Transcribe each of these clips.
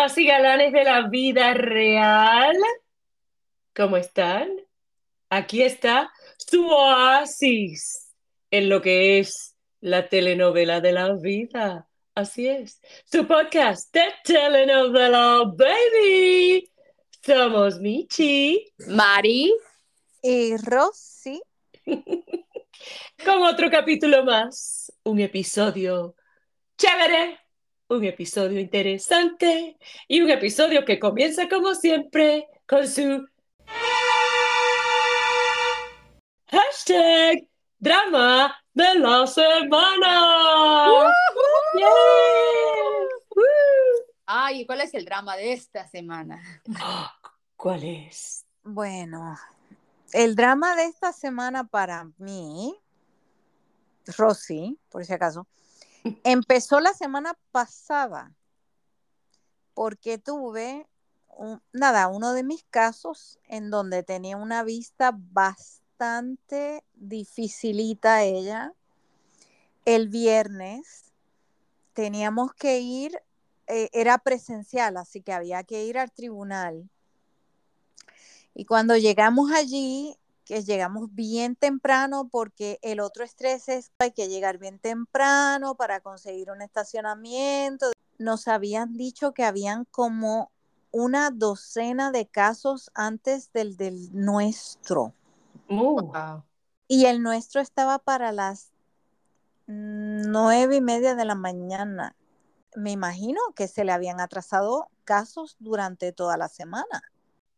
Divas y galanes de la vida real. ¿Cómo están? Aquí está su oasis en lo que es la telenovela de la vida. Así es, su podcast de telenovela, baby. Somos Michi, Mari y Rosy. Con otro capítulo más, un episodio chévere, un episodio interesante y un episodio que comienza como siempre con su hashtag drama de la semana. Ay, ¿cuál es el drama de esta semana? ¿Cuál es? Bueno, el drama de esta semana para mí, Rosy, por si acaso, empezó la semana pasada porque tuve, nada, uno de mis casos en donde tenía una vista bastante dificilita ella. El viernes teníamos que ir, eh, era presencial, así que había que ir al tribunal. Y cuando llegamos allí, que llegamos bien temprano porque el otro estrés es que hay que llegar bien temprano para conseguir un estacionamiento. Nos habían dicho que habían como una docena de casos antes del del nuestro. Uh. Y el nuestro estaba para las nueve y media de la mañana. Me imagino que se le habían atrasado casos durante toda la semana.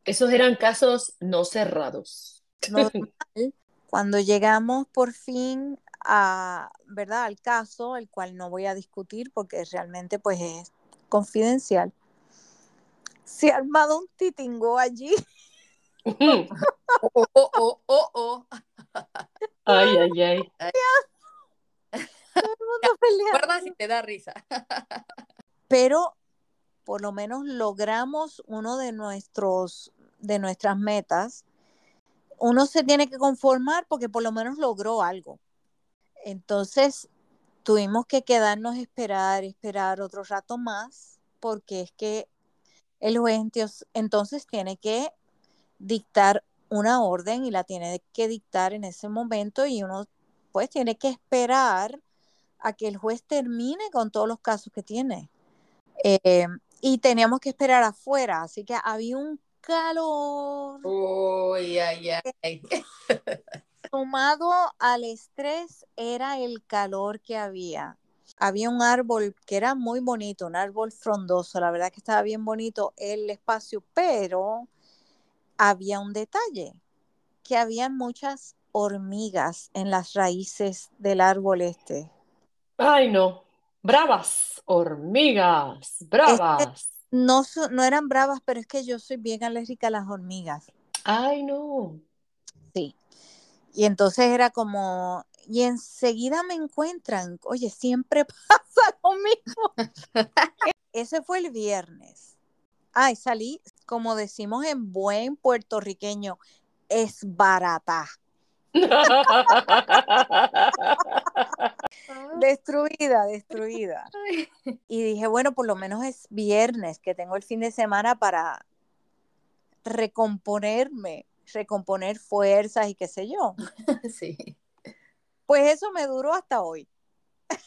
Esos eran casos no cerrados normal. Cuando llegamos por fin a, ¿verdad? al caso, el cual no voy a discutir porque realmente pues es confidencial, se ha armado un titingo allí. oh, oh, oh, oh, oh. Ay, ay, ay. Todo el mundo peleando. si te da risa. Pero por lo menos logramos uno de nuestros de nuestras metas uno se tiene que conformar porque por lo menos logró algo. Entonces, tuvimos que quedarnos esperar, esperar otro rato más, porque es que el juez entonces tiene que dictar una orden y la tiene que dictar en ese momento y uno pues tiene que esperar a que el juez termine con todos los casos que tiene. Eh, y teníamos que esperar afuera, así que había un calor. Uy, ay, ay. Sumado al estrés era el calor que había. Había un árbol que era muy bonito, un árbol frondoso, la verdad que estaba bien bonito el espacio, pero había un detalle, que había muchas hormigas en las raíces del árbol este. Ay, no. Bravas, hormigas, bravas. No, no eran bravas, pero es que yo soy bien alérgica a las hormigas. Ay, no. Sí. Y entonces era como, y enseguida me encuentran, oye, siempre pasa lo mismo. Ese fue el viernes. Ay, salí, como decimos en buen puertorriqueño, es barata. destruida, destruida. Y dije, bueno, por lo menos es viernes, que tengo el fin de semana para recomponerme, recomponer fuerzas y qué sé yo. Sí. Pues eso me duró hasta hoy.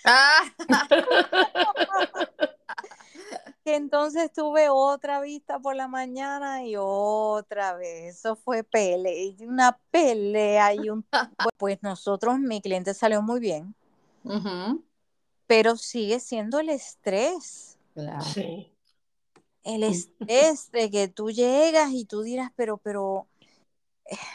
Ah. Entonces tuve otra vista por la mañana y otra vez. Eso fue pelea, una pelea y un... Pues nosotros, mi cliente salió muy bien, pero sigue siendo el estrés. Sí. El estrés de que tú llegas y tú dirás, pero, pero,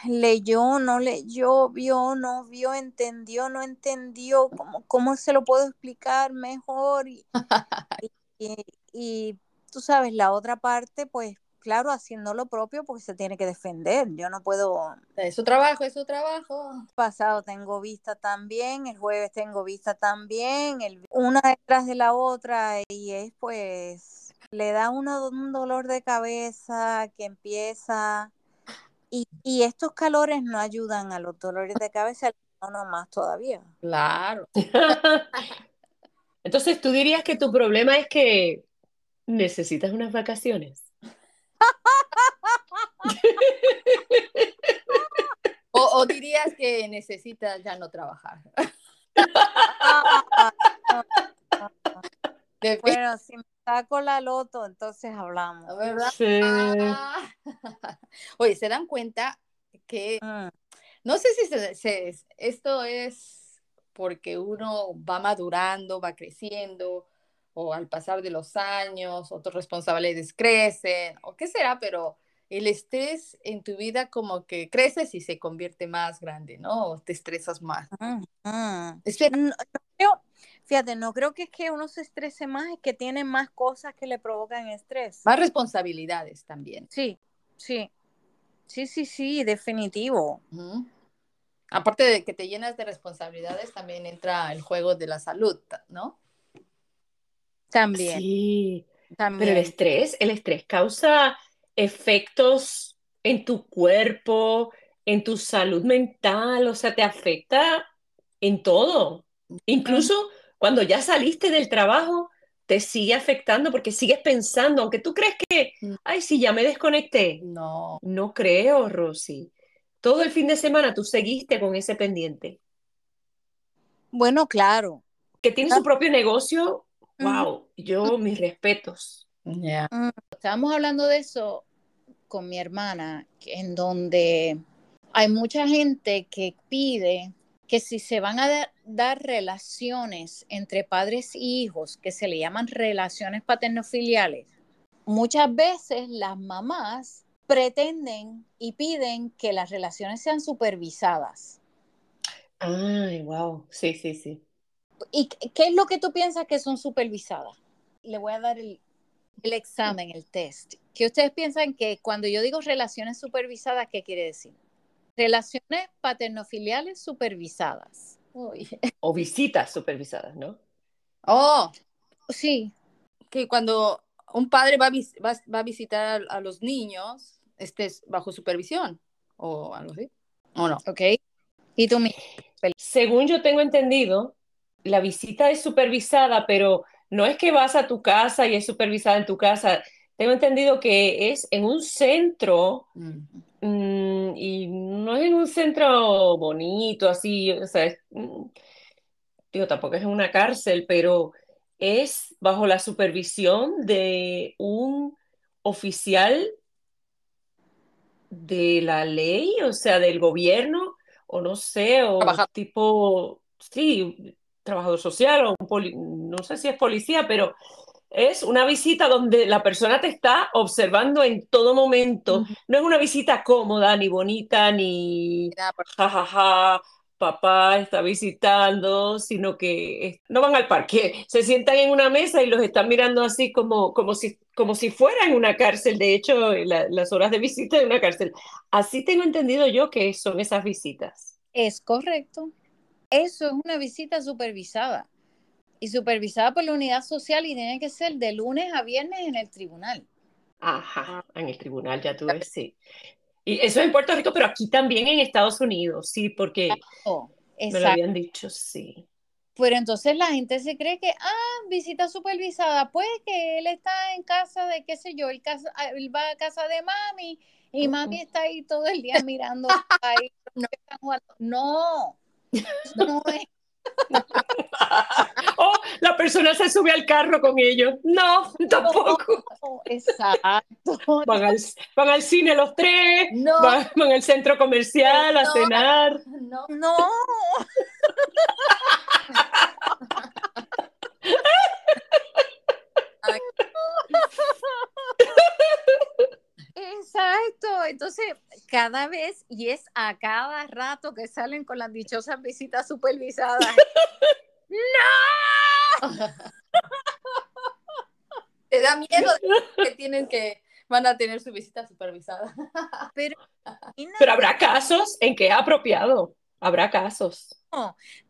leyó, no leyó, vio, no vio, entendió, no entendió, ¿cómo, cómo se lo puedo explicar mejor? y, y tú sabes, la otra parte, pues claro, haciendo lo propio porque se tiene que defender. Yo no puedo. Es su trabajo, es su trabajo. Pasado tengo vista también, el jueves tengo vista también, el, una detrás de la otra y es pues, le da uno un dolor de cabeza que empieza. Y, y estos calores no ayudan a los dolores de cabeza, no más todavía. Claro. Entonces, ¿tú dirías que tu problema es que necesitas unas vacaciones? O, o dirías que necesitas ya no trabajar. Bueno, si me saco la loto, entonces hablamos. ¿verdad? Sí. Oye, ¿se dan cuenta que Mm. no sé si se- se- esto es porque uno va madurando, va creciendo, o al pasar de los años, otras responsabilidades crecen, o qué será, pero el estrés en tu vida como que creces y se convierte más grande, ¿no? O te estresas más. Mm. Espera, No, no creo- fíjate, no creo que es que uno se estrese más, es que tiene más cosas que le provocan estrés. más responsabilidades también. Sí, sí, sí, sí, sí, definitivo. Aparte de que te llenas de responsabilidades, también entra el juego de la salud, ¿no? También, Sí, pero el también. estrés, el estrés causa efectos en tu cuerpo, en tu salud mental, o sea, te afecta en todo. Incluso cuando ya saliste del trabajo, te sigue afectando porque sigues pensando, aunque tú crees que, Mm. ay, sí, ya me desconecté. No. No creo, Rosy. Todo el fin de semana tú seguiste con ese pendiente. Bueno, claro. Que tiene su propio negocio. Wow, yo mis respetos. Ya. Estábamos hablando de eso con mi hermana, en donde hay mucha gente que pide que si se van a da- dar relaciones entre padres y hijos, que se le llaman relaciones paternofiliales, muchas veces las mamás pretenden y piden que las relaciones sean supervisadas. Ay, wow, sí, sí, sí. ¿Y qué es lo que tú piensas que son supervisadas? Le voy a dar el, el examen, el test. ¿Qué ustedes piensan que cuando yo digo relaciones supervisadas, qué quiere decir? Relaciones paternofiliales supervisadas. Uy. O visitas supervisadas, ¿no? Oh, Sí, que cuando un padre va a, vis- va, va a visitar a, a los niños, estés bajo supervisión o algo así. ¿O no? ok. Y tú, mi- Según yo tengo entendido, la visita es supervisada, pero no es que vas a tu casa y es supervisada en tu casa. Tengo entendido que es en un centro Mm. y no es en un centro bonito, así, o sea, es, mm, digo, tampoco es en una cárcel, pero es bajo la supervisión de un oficial de la ley, o sea, del gobierno, o no sé, o tipo, sí, trabajador social, o un poli- no sé si es policía, pero es una visita donde la persona te está observando en todo momento. No es una visita cómoda, ni bonita, ni jajaja, papá está visitando, sino que no van al parque, se sientan en una mesa y los están mirando así como, como si, como si fuera en una cárcel, de hecho, la- las horas de visita de una cárcel. Así tengo entendido yo que son esas visitas. es correcto. Eso es una visita supervisada. Y supervisada por la unidad social y tiene que ser de lunes a viernes en el tribunal. Ajá, en el tribunal ya tú ves, sí. Y eso es en Puerto Rico, pero aquí también en Estados Unidos, sí, porque Oh, me lo exacto. habían dicho, sí. Pero entonces la gente se cree que, ah, visita supervisada, pues que él está en casa de, qué sé yo, él, casa, ah, él va a casa de mami y mami está ahí todo el día mirando ahí, no, están jugando. no, no es, Oh, la persona se sube al carro con ellos. No, tampoco. exacto. Van al, van al cine los tres, No, van, van al centro comercial a No. cenar. no. No. Exacto, entonces cada vez y es a cada rato que salen con las dichosas visitas supervisadas. Te da miedo de que tienen que van a tener su visita supervisada. Pero, no, Pero habrá casos en que es apropiado. Habrá casos.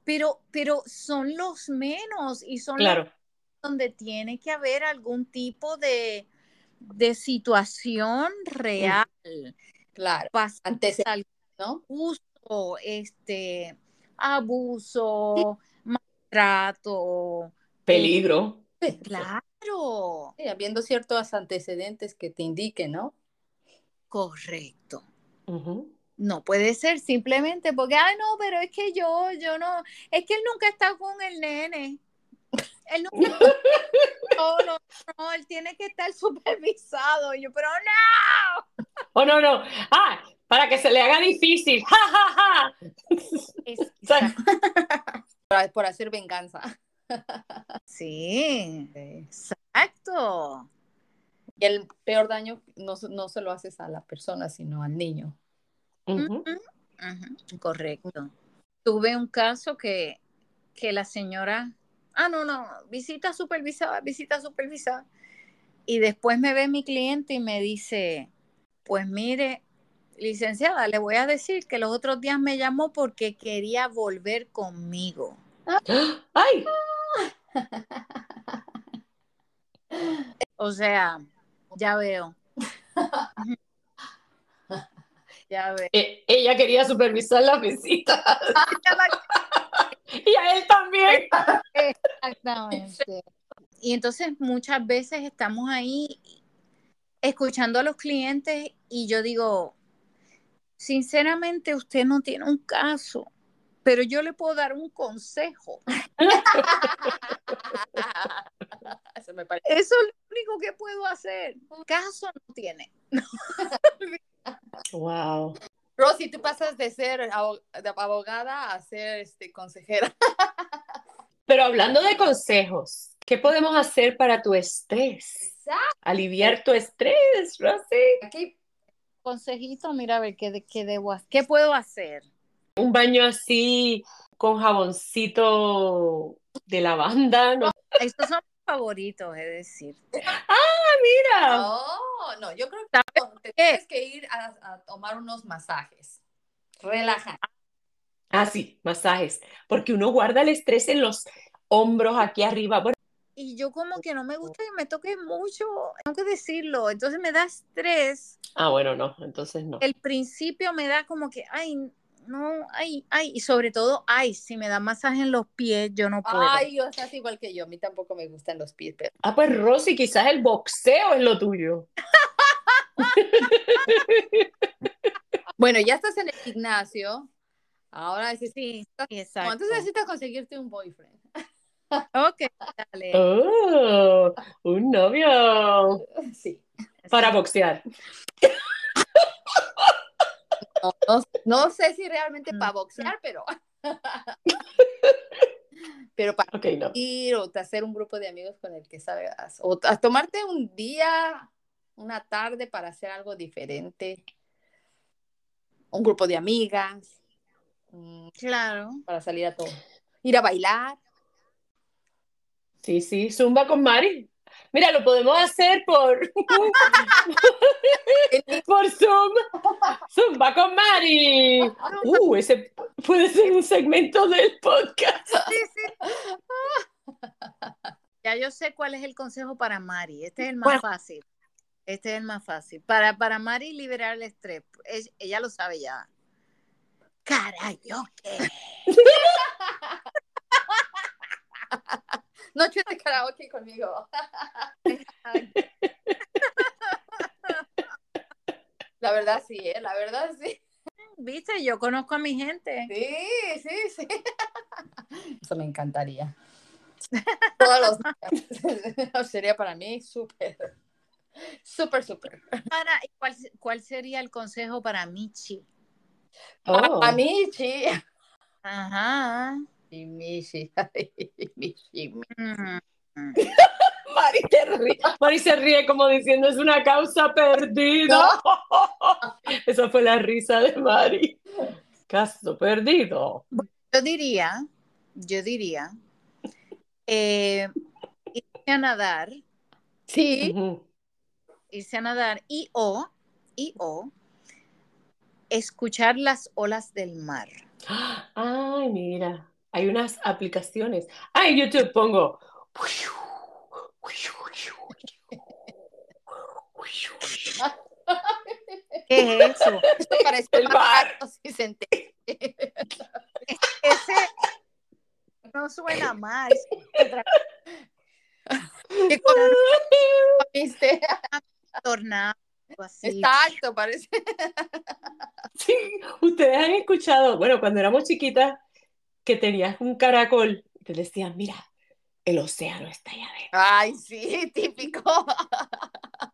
pero, pero son los menos y son los donde tiene que haber algún tipo de, de situación real. Claro, Pasa antes, algún ¿no? este, abuso, maltrato, Peligro. Sí, Claro, sí, habiendo ciertos antecedentes que te indiquen, ¿no? correcto. No puede ser simplemente porque, ay, no, pero es que yo, yo no, es que él nunca está con el nene. Él nunca está solo, no, él tiene que estar supervisado. Y yo, pero no. Oh, no, no. Ah, para que se le haga difícil. Ja, ja, ja. Por, por hacer venganza. sí, exacto. Y el peor daño no, se- no se lo haces a la persona, sino al niño. Correcto. Tuve un caso que, que la señora, ah, no, no, visita supervisada, visita supervisada. Y después me ve mi cliente y me dice, pues mire, licenciada, le voy a decir que los otros días me llamó porque quería volver conmigo. Ay, O sea, ya veo. ya veo. e- ella quería supervisar la visita. Y a él también. Exactamente. Y entonces muchas veces estamos ahí escuchando a los clientes y yo digo, sinceramente usted no tiene un caso, pero yo le puedo dar un consejo. Eso me parece. Eso es lo único que puedo hacer. Caso no tiene. Wow. Rosy, tú pasas de ser abogada a ser este, consejera. Pero hablando de consejos, ¿qué podemos hacer para tu estrés? Aliviar tu estrés, Rosy. Aquí, Consejito, mira a ver qué, qué debo hacer. ¿Qué puedo hacer? Un baño así con jaboncito de lavanda. No, Estos son favoritos, es decir. mira. no, no, yo creo que no, te tienes que ir a, a tomar unos masajes. Relaja. Ah, sí, masajes. Porque uno guarda el estrés en los hombros aquí arriba. Bueno, Y yo como que no me gusta que me toque mucho, tengo que decirlo. Entonces me da estrés. ah, bueno, no, entonces no. El principio me da como que, ay, no, ay, ay. Y sobre todo, ay, si me da masaje en los pies, yo no puedo. Ay, yo estás igual que yo. A mí tampoco me gustan los pies, pero Ah, pues Rosy, quizás el boxeo es lo tuyo. Bueno, ya estás en el gimnasio. Ahora necesitas, Sí, exacto. entonces necesitas conseguirte un boyfriend. Ok, dale. Oh, un novio Sí. para boxear. No, no- no sé si realmente para boxear, pero. pero para no. ir o hacer un grupo de amigos con el que salgas. O a tomarte un día, una tarde para hacer algo diferente. Un grupo de amigas. mm, Claro. Para salir a todo. Ir a bailar. Sí, sí, zumba con Mari. Mira, lo podemos hacer por, por Zoom. Zumba con Mari. Uh, ese puede ser un segmento del podcast. Sí, sí. Ya yo sé cuál es el consejo para Mari. Este es el más fácil. Este es el más fácil. Para, para Mari liberar el estrés. Es- ella lo sabe ya. Karaoke. Noche de karaoke conmigo. La verdad sí, ¿eh? La verdad sí. Viste, yo conozco a mi gente. Sí, sí, sí. Eso me encantaría. Todos los días. Sería para mí súper, súper, súper. Para, ¿y ¿cuál, cuál sería el consejo para Michi? Oh. A mí, sí. Ajá. Y Michi, Michi, Mm. Mari, se ríe. Mari se ríe como diciendo es una causa perdida. Esa fue la risa de Mari. Caso perdido. Yo diría, yo diría, eh, irse a nadar, Sí, irse a nadar y o, y o, escuchar las olas del mar. Ay, mira, hay unas aplicaciones. Ah, en YouTube pongo. ¿Qué es eso? esto parece El alto si se entiende. Ese no suena mal. es otra- ¿Qué comiste? Tornado. Así. Exacto, parece. Sí, ustedes han escuchado, bueno, cuando éramos chiquitas, que tenías un caracol, te decían, mira, el océano está allá adentro. Ay, sí, típico.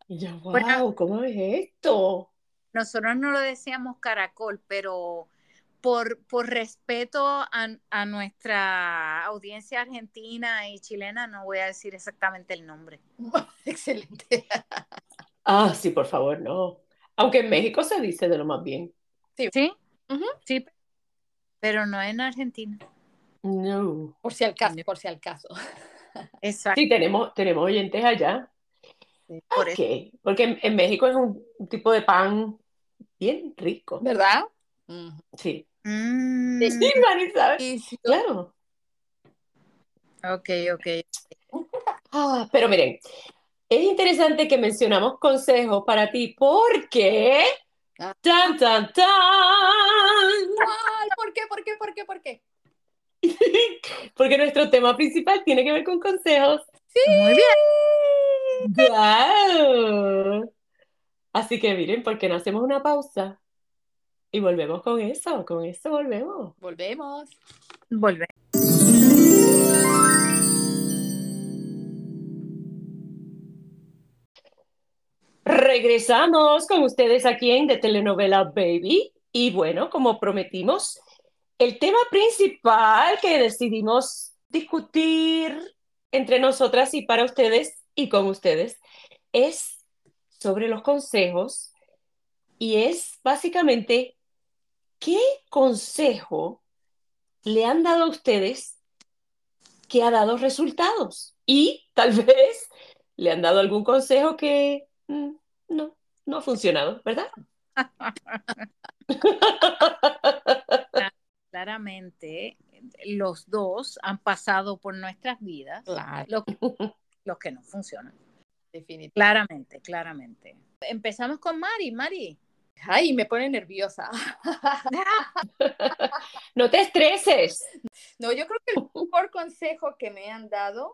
Y yo, wow, Bueno. ¿cómo es esto? Nosotros no lo decíamos caracol, pero por, por respeto a, a nuestra audiencia argentina y chilena, no voy a decir exactamente el nombre. Excelente. Ah, sí, por favor, no. Aunque en México se dice de lo más bien. ¿Sí? Ujú. Sí, pero no en Argentina. No. Por si al caso, por si al caso. Exacto. Sí, tenemos, tenemos oyentes allá. Por eso. Ok, porque en, en México es un, un tipo de pan bien rico. ¿Verdad? Sí. Mm, Sí, Mari, ¿sabes? Sí, sí. Claro. ok, ok. Ah, Pero miren, es interesante que mencionamos consejos para ti porque... Ah. ¡Tan, tan, tan! ¿Por qué? ¿Por qué? ¿Por qué? ¿Por qué? Porque nuestro tema principal tiene que ver con consejos. Muy bien. ¡Guau! Así que miren, ¿por qué no hacemos una pausa? Y volvemos con eso, con eso volvemos. Volvemos. Volver. Regresamos con ustedes aquí en de Telenovela Baby. Y bueno, como prometimos, el tema principal que decidimos discutir entre nosotras y para ustedes y con ustedes es sobre los consejos y es básicamente qué consejo le han dado a ustedes que ha dado resultados y tal vez le han dado algún consejo que no, no ha funcionado, ¿verdad? Claramente, los dos han pasado por nuestras vidas, Claro, los, los que no funcionan. definitivamente. Claramente, claramente. Empezamos con Mari. Mari, Ay, me pone nerviosa. No te estreses. No, yo creo que el mejor consejo que me han dado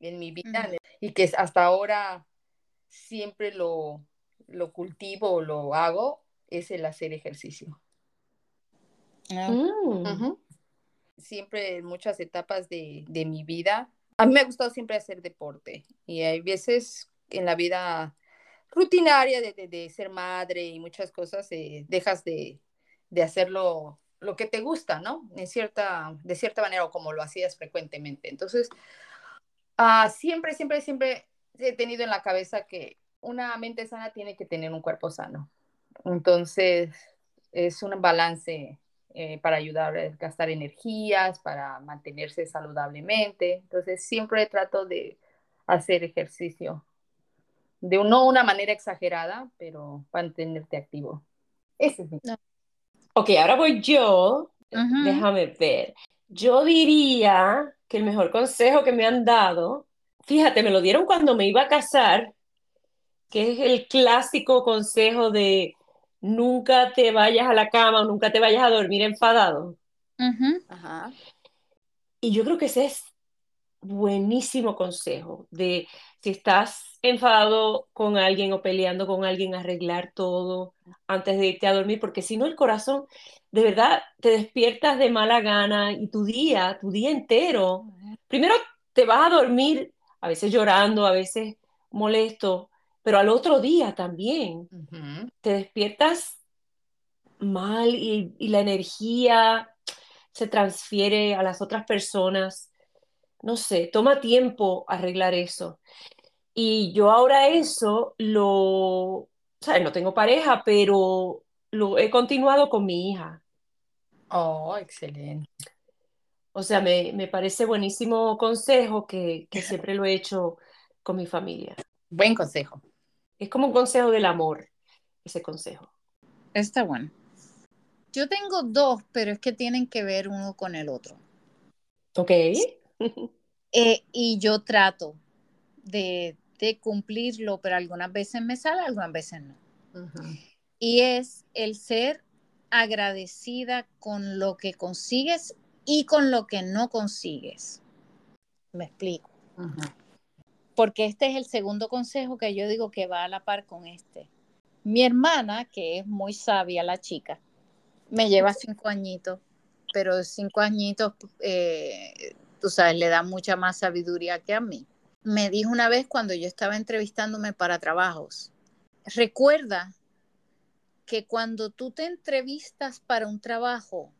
en mi vida y que hasta ahora siempre lo, lo cultivo o lo hago es el hacer ejercicio. Mm. Siempre en muchas etapas de, de mi vida, a mí me ha gustado siempre hacer deporte y hay veces en la vida rutinaria de, de- de ser madre y muchas cosas, eh, dejas de, de hacerlo lo que te gusta, ¿no? En cierta, de cierta manera o como lo hacías frecuentemente. Entonces, ah, siempre, siempre, siempre he tenido en la cabeza que una mente sana tiene que tener un cuerpo sano. Entonces, es un balance eh, para ayudar a gastar energías, para mantenerse saludablemente. Entonces, siempre trato de hacer ejercicio. De un- no una manera exagerada, pero mantenerte activo. Ese es mi. Ok, ahora voy yo. Déjame ver. Yo diría que el mejor consejo que me han dado, fíjate, me lo dieron cuando me iba a casar, que es el clásico consejo de nunca te vayas a la cama o nunca te vayas a dormir enfadado. Ajá. Y yo creo que ese es buenísimo consejo de si estás enfadado con alguien o peleando con alguien, arreglar todo antes de irte a dormir, porque si no el corazón, de verdad, te despiertas de mala gana y tu día, tu día entero, primero te vas a dormir, a veces llorando, a veces molesto, pero al otro día también Ujú. te despiertas mal y, y la energía se transfiere a las otras personas. No sé, toma tiempo arreglar eso. Y yo ahora eso lo, o sea, no tengo pareja, pero lo he continuado con mi hija. Oh, excelente. O sea, me, me parece buenísimo consejo que, que siempre lo he hecho con mi familia. Buen consejo. Es como un consejo del amor, ese consejo. Está bueno. Yo tengo dos, pero es que tienen que ver uno con el otro. ¿Ok? Eh, y yo trato de, de cumplirlo, pero algunas veces me sale, algunas veces no. Y es el ser agradecida con lo que consigues y con lo que no consigues. Me explico. Porque este es el segundo consejo que yo digo que va a la par con este. Mi hermana, que es muy sabia la chica, me lleva cinco añitos, pero cinco añitos, eh, tú sabes, le da mucha más sabiduría que a mí. Me dijo una vez cuando yo estaba entrevistándome para trabajos, recuerda que cuando tú te entrevistas para un trabajo,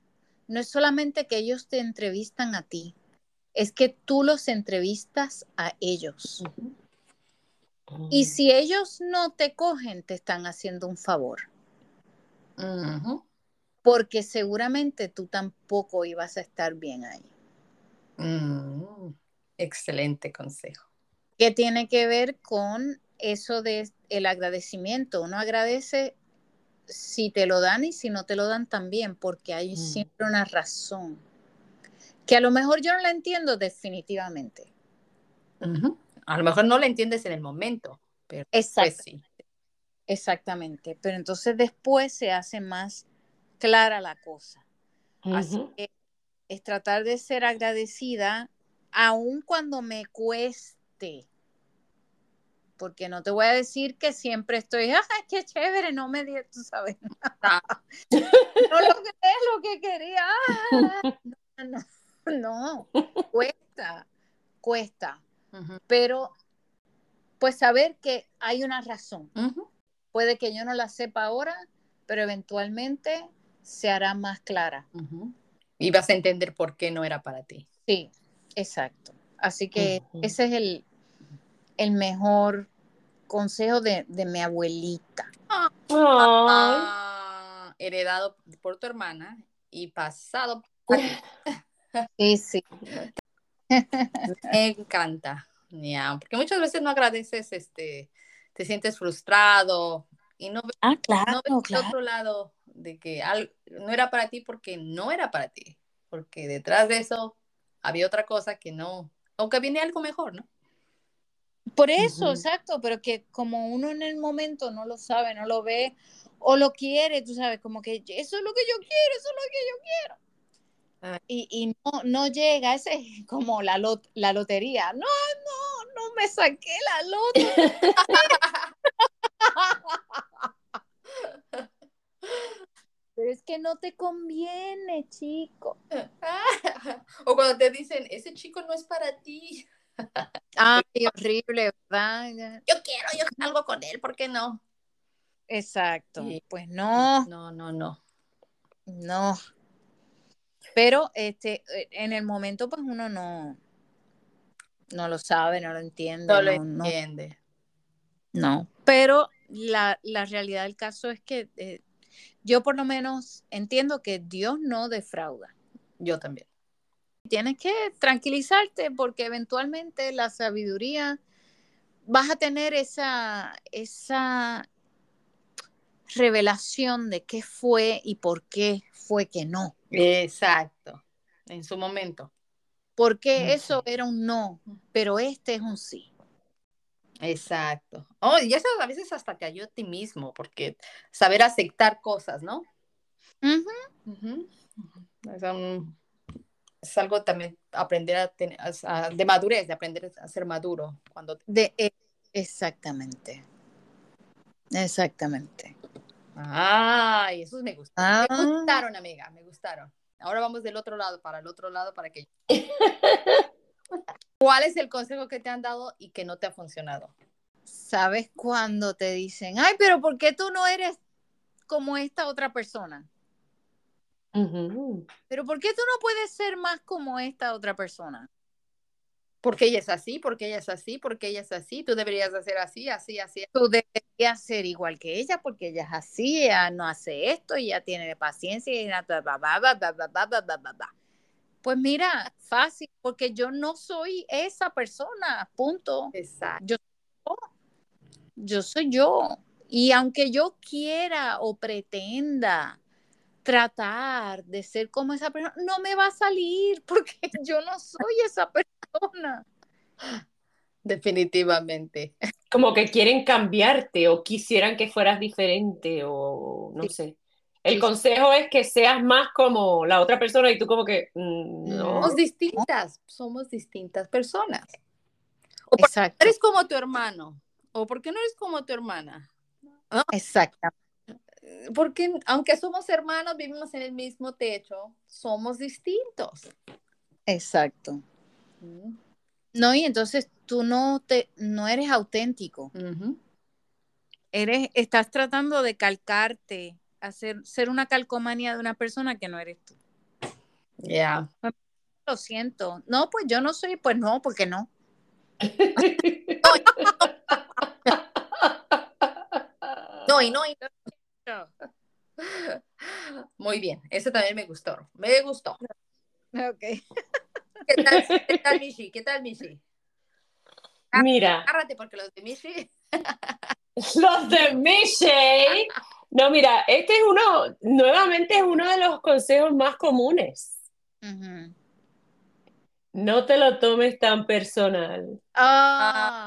no es solamente que ellos te entrevistan a ti, es que tú los entrevistas a ellos. Y si ellos no te cogen, te están haciendo un favor. Porque seguramente tú tampoco ibas a estar bien ahí. Mm, excelente consejo. Que tiene que ver con eso de el agradecimiento. Uno agradece si te lo dan y si no te lo dan también, porque hay mm. siempre una razón. Que a lo mejor yo no la entiendo definitivamente. A lo mejor no la entiendes en el momento, pero después sí. Exactamente, pero entonces después se hace más clara la cosa. Así que es tratar de ser agradecida aun cuando me cueste. Porque no te voy a decir que siempre estoy, ¡ay, qué chévere! No me di, tú sabes. no lo que es lo que quería. no, no, cuesta, cuesta. Pero pues saber que hay una razón. Puede que yo no la sepa ahora, pero eventualmente se hará más clara. Y vas a entender por qué no era para ti. Sí, exacto. Así que ese es el, el mejor consejo de, mi abuelita. Ah, heredado por tu hermana y pasado por Sí, sí. Me encanta. porque muchas veces no agradeces, este, te sientes frustrado y no ves, ah, claro, otro lado de que no era para ti porque no era para ti, porque detrás de eso había otra cosa que no, aunque viene algo mejor, ¿no? Por eso, exacto, pero que como uno en el momento no lo sabe, no lo ve o lo quiere, tú sabes, como que eso es lo que yo quiero, eso es lo que yo quiero. Ah. Y, no, no llega, ese es como la, la lotería. No, no, no me saqué la lotería. Pero es que no te conviene, chico. o cuando te dicen, ese chico no es para ti. Ay, horrible, ¿verdad? Yo quiero, yo salgo con él, ¿por qué no? Exacto. Pues no. No, no, no. No. Pero este, eh, en el momento, pues uno no, no lo sabe, no lo entiende. No, lo entiende. No, pero la, realidad del caso es que eh, yo por lo menos entiendo que Dios no defrauda. Yo también. Tienes que tranquilizarte porque eventualmente la sabiduría vas a tener esa, esa revelación de qué fue y por qué fue que no. Exacto, en su momento. Porque eso era un no, pero este es un sí. Exacto. Oh, y eso a veces hasta te ayuda a ti mismo, porque saber aceptar cosas, ¿no? Es, algo también aprender a tener, de madurez, de aprender a ser maduro. cuando de, e, Exactamente. Exactamente. Ay, esos me gustaron. Me ah. gustaron, amiga, me gustaron. Ahora vamos del otro lado, para el otro lado, para que... ¿Cuál es el consejo que te han dado y que no te ha funcionado? ¿Sabes cuando te dicen, ay, pero ¿por qué tú no eres como esta otra persona? Pero ¿por qué tú no puedes ser más como esta otra persona? porque ella es así, porque ella es así, porque ella es así, tú deberías hacer así, así, así. Tú deberías ser igual que ella porque ella es así, ella no hace esto, ella tiene paciencia y Pues mira, fácil, porque yo no soy esa persona, punto. Exacto. Yo, yo soy yo. Y aunque yo quiera o pretenda tratar de ser como esa persona, no me va a salir porque yo no soy esa persona. Definitivamente. Como que quieren cambiarte o quisieran que fueras diferente o no sé. El consejo es que seas más como la otra persona y tú como que mm, no. Somos distintas, somos distintas personas. O porque Exacto. eres como tu hermano. O porque no eres como tu hermana. Exactamente. Porque aunque somos hermanos, vivimos en el mismo techo, somos distintos. Exacto. Mm, No, y entonces tú no te, no eres auténtico. Eres, estás tratando de calcarte, hacer, ser una calcomanía de una persona que no eres tú. Ya. Lo siento. No, pues yo no soy, pues no, porque no. No, y no, y no. Muy bien, ese también me gustó. Me gustó. Ok. ¿Qué tal, qué tal Michi? ¿Qué tal, Michi? Mira, Agárrate porque los de Michi. los de Michelle. No, mira, este es uno, nuevamente es uno de los consejos más comunes. No te lo tomes tan personal. Ah,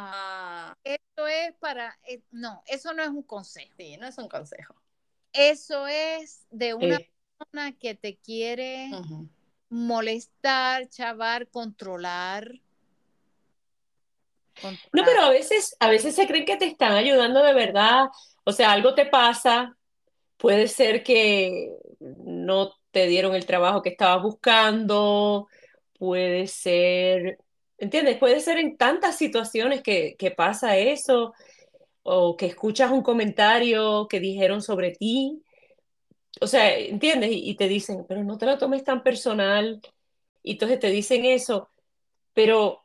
Ah, eso es para, eh, no, eso no es un consejo. sí, no es un consejo. Eso es de una Eh, persona que te quiere molestar, chavar, controlar. No, pero a veces, a veces se creen que te están ayudando de verdad. O sea, algo te pasa. Puede ser que no te dieron el trabajo que estabas buscando. Puede ser, ¿entiendes? Puede ser en tantas situaciones que, que pasa eso. O que escuchas un comentario que dijeron sobre ti. O sea, ¿entiendes? Y, y te dicen, pero no te lo tomes tan personal. Y entonces te dicen eso. Pero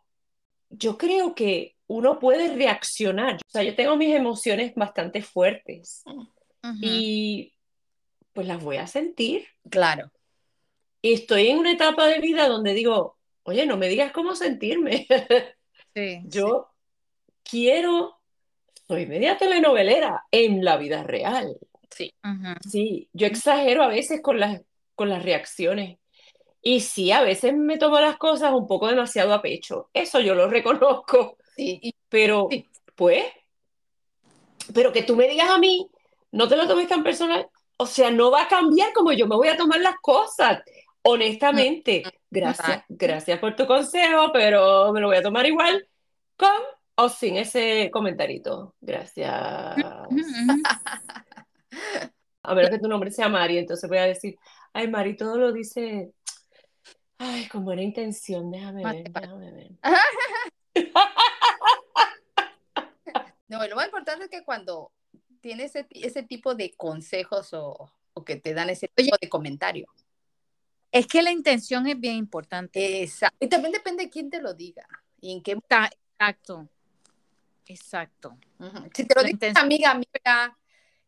yo creo que uno puede reaccionar. O sea, yo tengo mis emociones bastante fuertes Ujú. y pues las voy a sentir. Claro. Y estoy en una etapa de vida donde digo, oye, no me digas cómo sentirme. Sí, Yo quiero, soy media telenovelera en la vida real. Sí. sí. Ujú. Sí, yo exagero a veces con las, con las reacciones. Y sí, a veces me tomo las cosas un poco demasiado a pecho. Eso yo lo reconozco. Sí, y Pero, Sí. pues, pero que tú me digas a mí, no te lo tomes tan personal, o sea, no va a cambiar como yo me voy a tomar las cosas. Honestamente, gracias, gracias por tu consejo, pero me lo voy a tomar igual con o sin ese comentarito. Gracias. A menos que tu nombre sea Mari, entonces voy a decir, ay, Mari, todo lo dice, ay, con buena intención, déjame ver, déjame ver. No, lo más importante es que cuando tienes ese, ese tipo de consejos o, o que te dan ese tipo de comentario. Es que la intención es bien importante. Esa- Y también depende de quién te lo diga y en qué. Está- Exacto. Si te lo dice una amiga amiga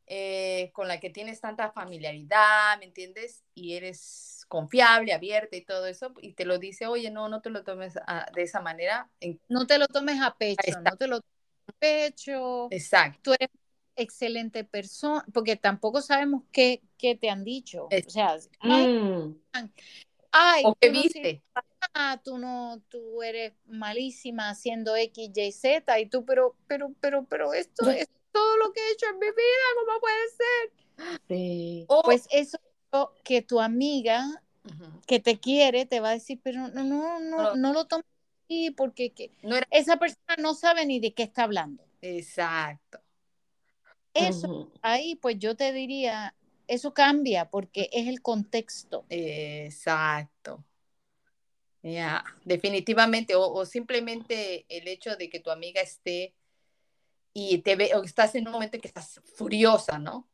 eh, con la que tienes tanta familiaridad, ¿me entiendes? Y eres confiable, abierta y todo eso, y te lo dice, oye, no, no te lo tomes ah, de esa manera. No te lo tomes a pecho, no te lo tomes a pecho. Exacto. Tú eres excelente persona, porque tampoco sabemos qué, qué te han dicho. O sea, ay, Mm. ay, O no sirves viste. Ah, tú no, tú eres malísima haciendo X, Y, Z, y tú, pero, pero, pero, pero esto es todo lo que he hecho en mi vida, ¿cómo puede ser? Sí. O, Pues eso que tu amiga que te quiere te va a decir, pero no, no, no, No. lo tomes así, porque que no era esa persona no sabe ni de qué está hablando. exacto. Eso ahí, pues yo te diría, eso cambia porque es el contexto. Exacto. Ya, definitivamente, o, o simplemente el hecho de que tu amiga esté y te ve, o estás en un momento en que estás furiosa, ¿no?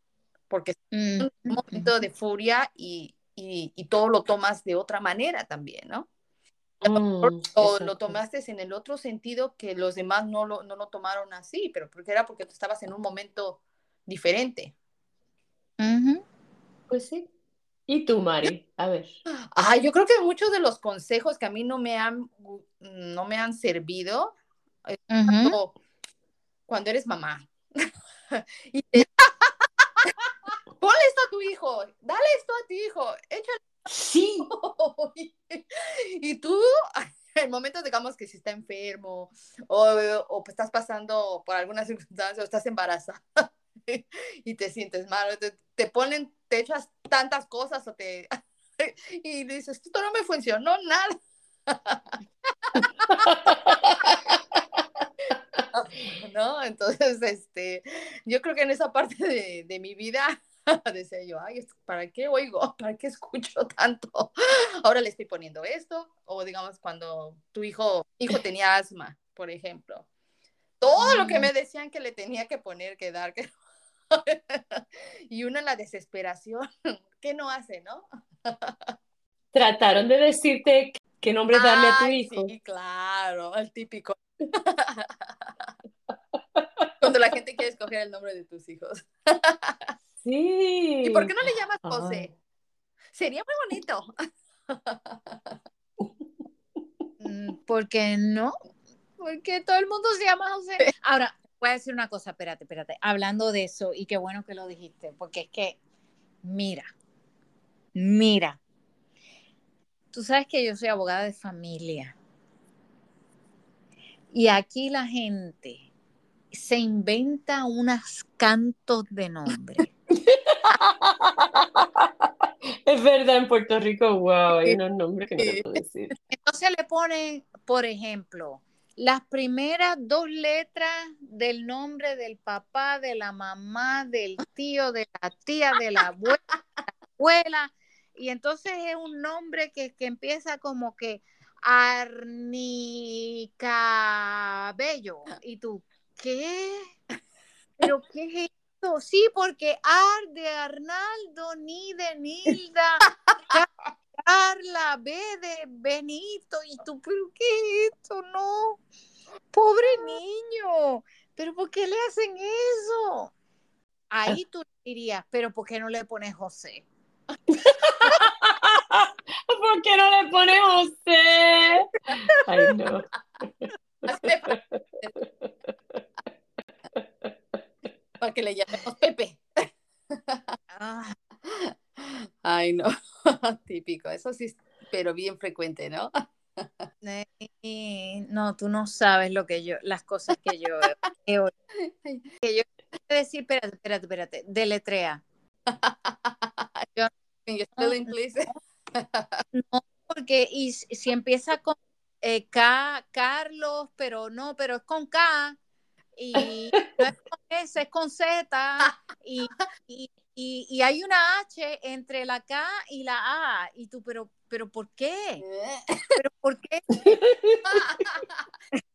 Porque es Mm, un momento de furia y, y, y todo lo tomas de otra manera también, ¿no? Mm, O lo exacto. tomaste en el otro sentido que los demás no lo, no lo tomaron así, pero porque era porque tú estabas en un momento diferente. ujú. Pues sí. ¿Y tú, Mari? A ver. Ah, yo creo que muchos de los consejos que a mí no me han, no me han servido es Ujú. cuando, cuando eres mamá. y te- Ponle esto a tu hijo, dale esto a tu hijo, échale. Sí. y, y tú, en momentos, digamos que si está enfermo o, o pues estás pasando por alguna circunstancia o estás embarazada y te sientes mal, te, te ponen, te echas tantas cosas o te... y dices, esto no me funcionó nada. ¿no? Entonces, este, yo creo que en esa parte de, de mi vida decía yo, ay, ¿para qué oigo? ¿Para qué escucho tanto? Ahora le estoy poniendo esto, o digamos cuando tu hijo, hijo tenía asma, por ejemplo. Todo lo que me decían que le tenía que poner, que dar, que... y una la desesperación, ¿qué no hace, no? Trataron de decirte qué nombre darle a tu hijo. Sí, claro, el típico. Cuando la gente quiere escoger el nombre de tus hijos. Sí. ¿Y por qué no le llamas Ah. José? Sería muy bonito. Mm, ¿Por qué no? Porque todo el mundo se llama José. Ahora, voy a decir una cosa, espérate, espérate. Hablando de eso, y qué bueno que lo dijiste, porque es que, mira, mira, tú sabes que yo soy abogada de familia. Y aquí la gente se inventa unos cantos de nombre. Es verdad, en Puerto Rico, wow, hay unos nombres que no puedo decir. Entonces le ponen, por ejemplo, las primeras dos letras del nombre del papá, de la mamá, del tío, de la tía, de la abuela, de la abuela. Y entonces es un nombre que, que empieza como que Arnicabello. Y tú, ¿qué? ¿Pero qué es esto? Sí, porque Ar de Arnaldo, Ni de Nilda, Carla, B de Benito, y tú, ¿pero qué es esto? No, pobre niño, ¿pero por qué le hacen eso? Ahí tú dirías, ¿pero por qué no le pones José? ¿Por qué no le pones José? Ay, no. Para que le llamemos Pepe. Ay, no. Típico. Eso sí, pero bien frecuente, ¿no? no, tú no sabes lo que yo, las cosas que yo he oído. Que yo quiero decir, espérate, espérate, espérate, deletrea. Please? No, porque y si si empieza con eh, K, Carlos, pero no, pero es con K, y no es con S, es con Z, y, y, y- y hay una H entre la K y la A, y tú, pero, pero ¿por qué? ¿Pero por qué?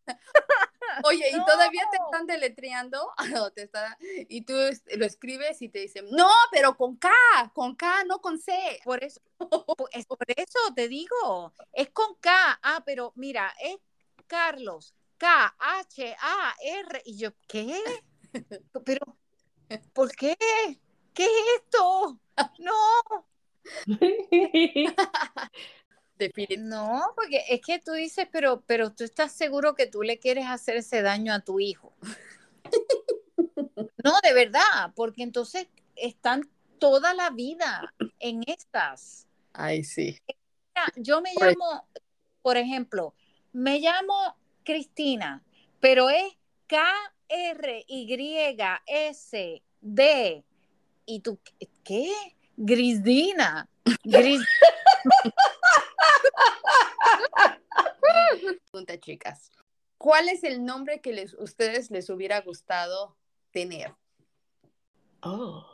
Oye, ¿y No. todavía te están deletreando? Te está- y tú lo escribes y te dicen, no, pero con K, con K, no con C. Por eso, es por eso te digo, es con K, ah, pero mira, es Carlos, K, H, A, R, y yo, ¿qué? Pero, ¿por qué? ¿Qué es esto? No. no, porque es que tú dices, pero, pero tú estás seguro que tú le quieres hacer ese daño a tu hijo. No, de verdad, porque entonces están toda la vida en estas. Ay, sí. Mira, yo me Por- llamo, por ejemplo, me llamo Cristina, pero es K-R-Y-S-D. ¿Y tú qué? Grisdina. Gris- Pregunta, chicas. ¿Cuál es el nombre que les, ustedes les hubiera gustado tener? Oh.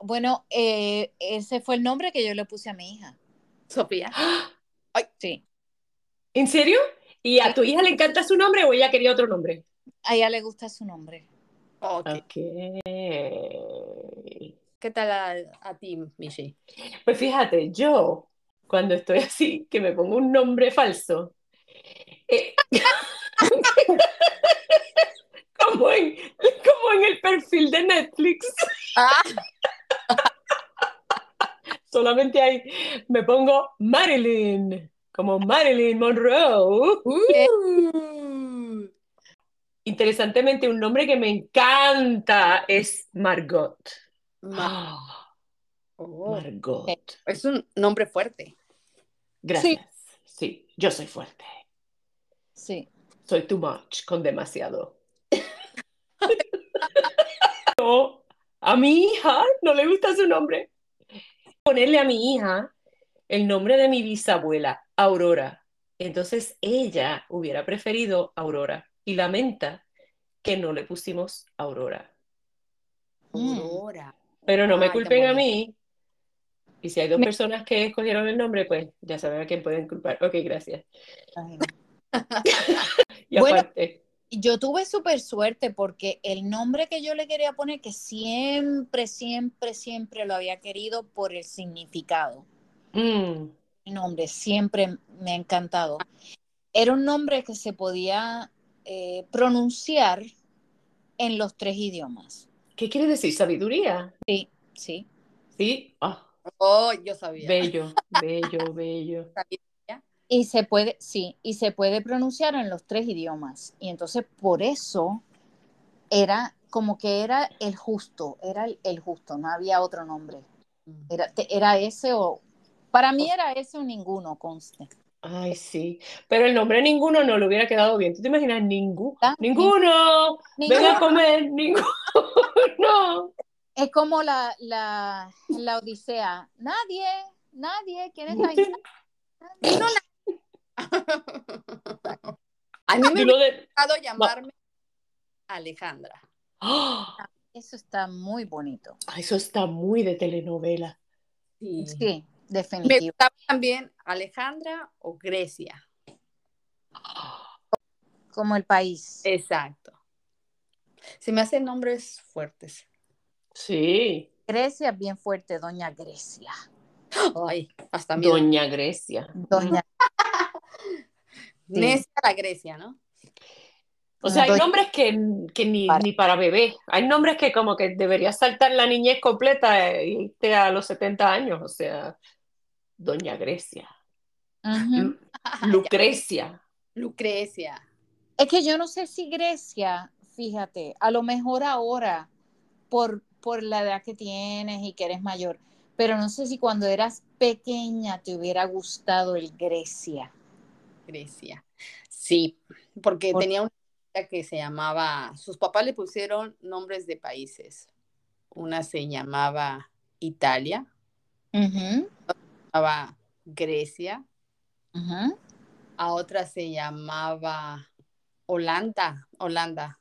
Bueno, eh, ese fue el nombre que yo le puse a mi hija. Sofía. Sí. ¿En serio? ¿Y a tu hija le encanta su nombre o ella quería otro nombre? A ella le gusta su nombre. Ok. Ok. ¿Qué tal a, a ti, Michi? Pues fíjate, yo cuando estoy así, que me pongo un nombre falso, eh, como, en, como en el perfil de Netflix, Ah, solamente ahí me pongo Marilyn, como Marilyn Monroe. uh, Interesantemente, un nombre que me encanta es Margot. Ma- Ah, oh, Margot. es un nombre fuerte. Gracias. Sí, yo soy fuerte. Sí. Soy too much, con demasiado. No, a mi hija no le gusta su nombre. Ponerle a mi hija el nombre de mi bisabuela, Aurora. Entonces ella hubiera preferido Aurora y lamenta que no le pusimos Aurora. Mm. Aurora. Pero no me Ay, culpen a mí. Y si hay dos Me- personas que escogieron el nombre, pues ya saben a quién pueden culpar. Ok, gracias. Y Bueno. aparte, Yo tuve súper suerte porque el nombre que yo le quería poner, que siempre, siempre, siempre lo había querido por el significado. mm, El nombre siempre me ha encantado. Era un nombre que se podía eh, pronunciar en los tres idiomas. ¿Qué quiere decir? ¿Sabiduría? Sí, sí. Sí. Ah, Oh, yo sabía. bello, bello, bello. Y se puede, sí, y se puede pronunciar en los tres idiomas. Y entonces por eso era como que era el justo, era el, el justo, no había otro nombre. Era, te- era ese o, para mí era ese o ninguno, conste. Ay, sí. Pero el nombre ninguno no le hubiera quedado bien. ¿Tú te imaginas? Ninguno. Ah, Ninguno. Ven a Ninguno. comer. Ninguno. Es como la, la, la Odisea. Nadie, nadie, ¿quién? Nadie. No, A mí me de- gustado llamarme Alejandra. ¡Ah! Eso está muy bonito. Eso está muy de telenovela. Sí. Sí, Me definitivo. gustaba también Alejandra o Grecia. Como el país. Exacto. Se me hacen nombres fuertes. Sí. Grecia es bien fuerte, doña Grecia. Ay, hasta miedo. Doña Grecia. Doña, Necia la Grecia, ¿no? O sea, hay nombres que, que ni, Para. ni para bebé. Hay nombres que como que deberías saltar la niñez completa e irte a los 70 años. O sea, Doña Grecia. Lucrecia. Lucrecia. Es que yo no sé si Grecia, fíjate, a lo mejor ahora, por, por la edad que tienes y que eres mayor, pero no sé si cuando eras pequeña te hubiera gustado el Grecia. Grecia. Sí, porque Por- tenía una que se llamaba, sus papás le pusieron nombres de países. Una se llamaba Italia, Ujú, llamaba Grecia, a otra se llamaba Holanda, Holanda.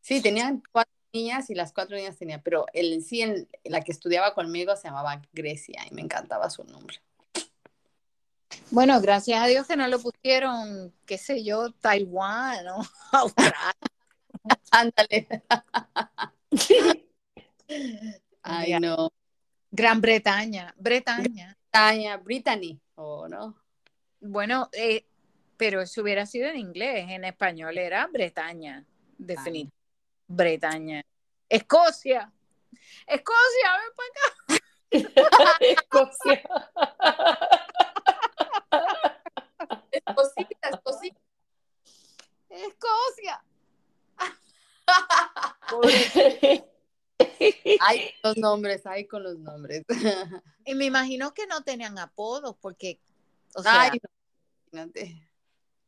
Sí, tenían cuatro niñas y las cuatro niñas tenían, pero el, en sí, el- la que estudiaba conmigo se llamaba Grecia y me encantaba su nombre. Bueno, gracias a Dios que no lo pusieron, qué sé yo, Taiwán o Australia. Ándale. Ay, no. Gran Bretaña, Bretaña. Bretaña, Brittany, ¿o no? Bueno, eh, pero eso hubiera sido en inglés, en español era Bretaña, definitivamente. Bretaña. Escocia. Escocia, ven para acá. Escocia. Cositas, cositas. Escocia. Ay, los nombres, ay, con los nombres. Y me imagino que no tenían apodos porque, o sea, Ay, no, imagínate.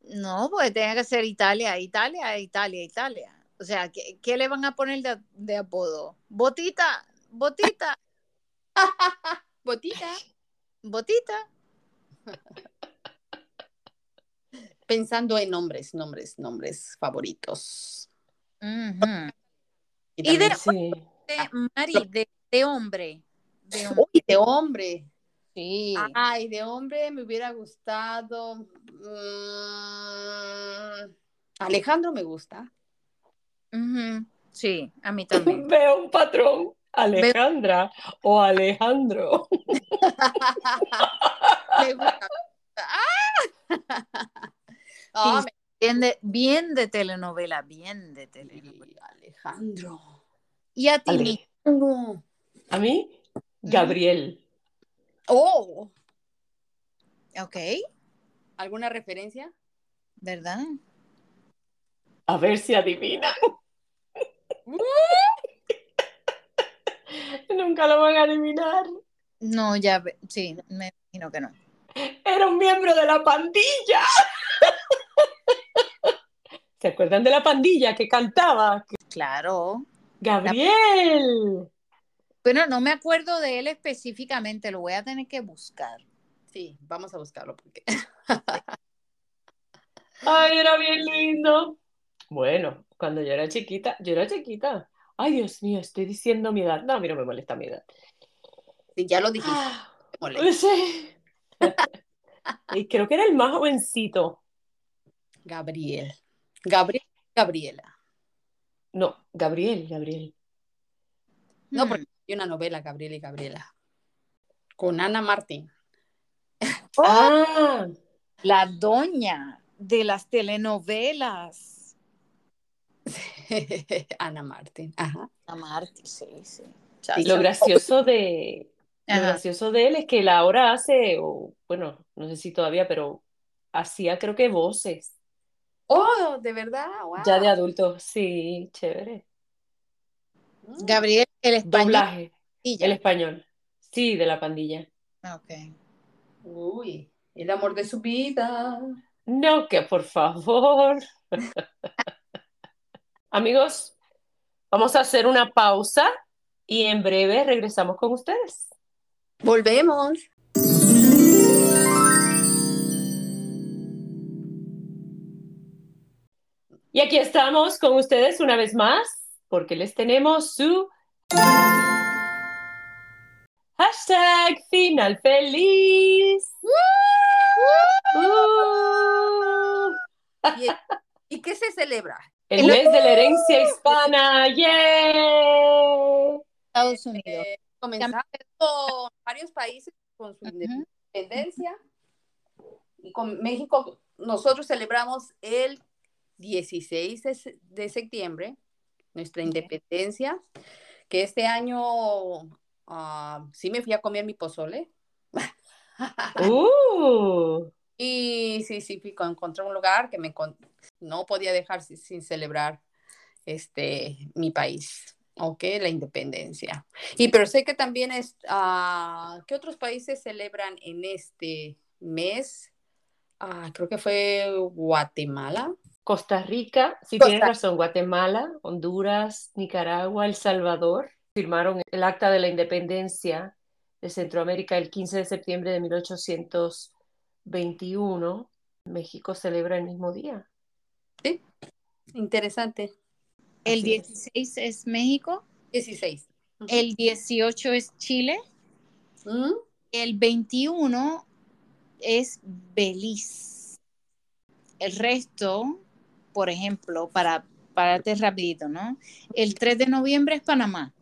no, pues tenía que ser Italia, Italia, Italia, Italia. O sea, ¿qué, qué le van a poner de, de apodo? Botita, botita, Botita. botita. Pensando en nombres, nombres, nombres favoritos. Y Y de- Sí. De, Mari, de, de hombre. De hombre. Uy, de hombre. Sí. Ay, de hombre me hubiera gustado. mm, Alejandro me gusta. Sí, a mí también. Veo un patrón. Alejandra o Alejandro. Me gusta. ¡Ah! Ah, me- Bien de, bien de telenovela, bien de telenovela. Alejandro. Y a ti, Ale- mi- No. A mí, Gabriel. Oh, ok, ¿alguna referencia? ¿verdad? A ver si adivina. Nunca lo van a adivinar. No, ya, sí, me imagino que no. Era un miembro de la pandilla. ¿Se acuerdan de la pandilla que cantaba? Claro. Gabriel. Bueno, no me acuerdo de él específicamente, lo voy a tener que buscar. Sí, vamos a buscarlo porque. Ay, era bien lindo. Bueno, cuando yo era chiquita, yo era chiquita. Ay, Dios mío, estoy diciendo mi edad. No, a mí no me molesta mi edad. Sí, ya lo dijiste. Ah, molesta. sí. Y creo que era el más jovencito. Gabriel. Gabriel. Gabriela. No, Gabriel, Gabriel. No, Hmm. porque hay una novela, Gabriel y Gabriela. Con Ana Martín. Oh, Ah, la doña de las telenovelas. Ana Martín. Ajá. La Marti, sí, sí. Sí, lo gracioso de, lo gracioso de él es que él ahora hace, o bueno, no sé si todavía, pero hacía creo que voces Oh, de verdad, wow. ya de adulto. Sí, chévere. Mm. Gabriel, el español. Doblaje, el español. Sí, de la pandilla. Ok. Uy, el amor de su vida. No, que por favor. Amigos, vamos a hacer una pausa y en breve regresamos con ustedes. Volvemos. Y aquí estamos con ustedes una vez más porque les tenemos su hashtag final feliz. Uh, ¿Y, y qué se celebra? el mes de la herencia hispana. ¡Yeah! Estados Unidos. Eh, comenzamos con varios países con su independencia. Y con México, nosotros celebramos el 16 de, se- de septiembre, nuestra independencia, que este año ah, sí me fui a comer mi pozole. Uh, Y sí, sí, encontré un lugar que me no podía dejar si- sin, celebrar este, mi país, ¿ok? La independencia. Y pero sé que también es, ah, ¿qué otros países celebran en este mes? Ah, creo que fue Guatemala. Costa Rica, sí Costa- tienes razón, Guatemala, Honduras, Nicaragua, El Salvador firmaron el Acta de la Independencia de Centroamérica el 15 de septiembre de 1821. México celebra el mismo día. Interesante. El Así es. 16 es México, 16. Ujú. el 18 es Chile, Mm, el 21 es Belice. El resto, por ejemplo, para pararte rapidito, ¿no? El 3 de noviembre es Panamá.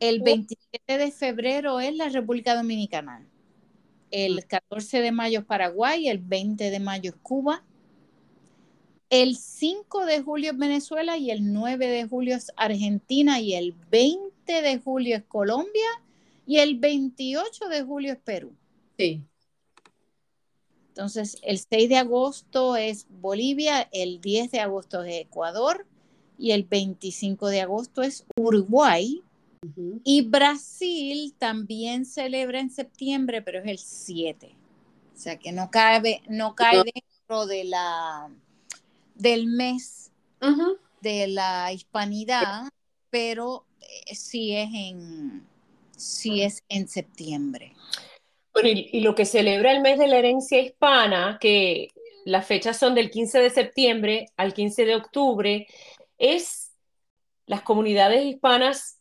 El 27 de febrero es la República Dominicana. El 14 de mayo es Paraguay, el 20 de mayo es Cuba. El 5 de julio es Venezuela y el 9 de julio es Argentina y el 20 de julio es Colombia y el 28 de julio es Perú. Sí. Entonces, el 6 de agosto es Bolivia, el 10 de agosto es Ecuador y el 25 de agosto es Uruguay. Y Brasil también celebra en septiembre, pero es el 7. O sea que no cabe, no cae dentro de la del mes de la hispanidad, pero eh, sí es en sí es en septiembre. Bueno, y, y lo que celebra el mes de la herencia hispana, que las fechas son del 15 de septiembre al 15 de octubre, es las comunidades hispanas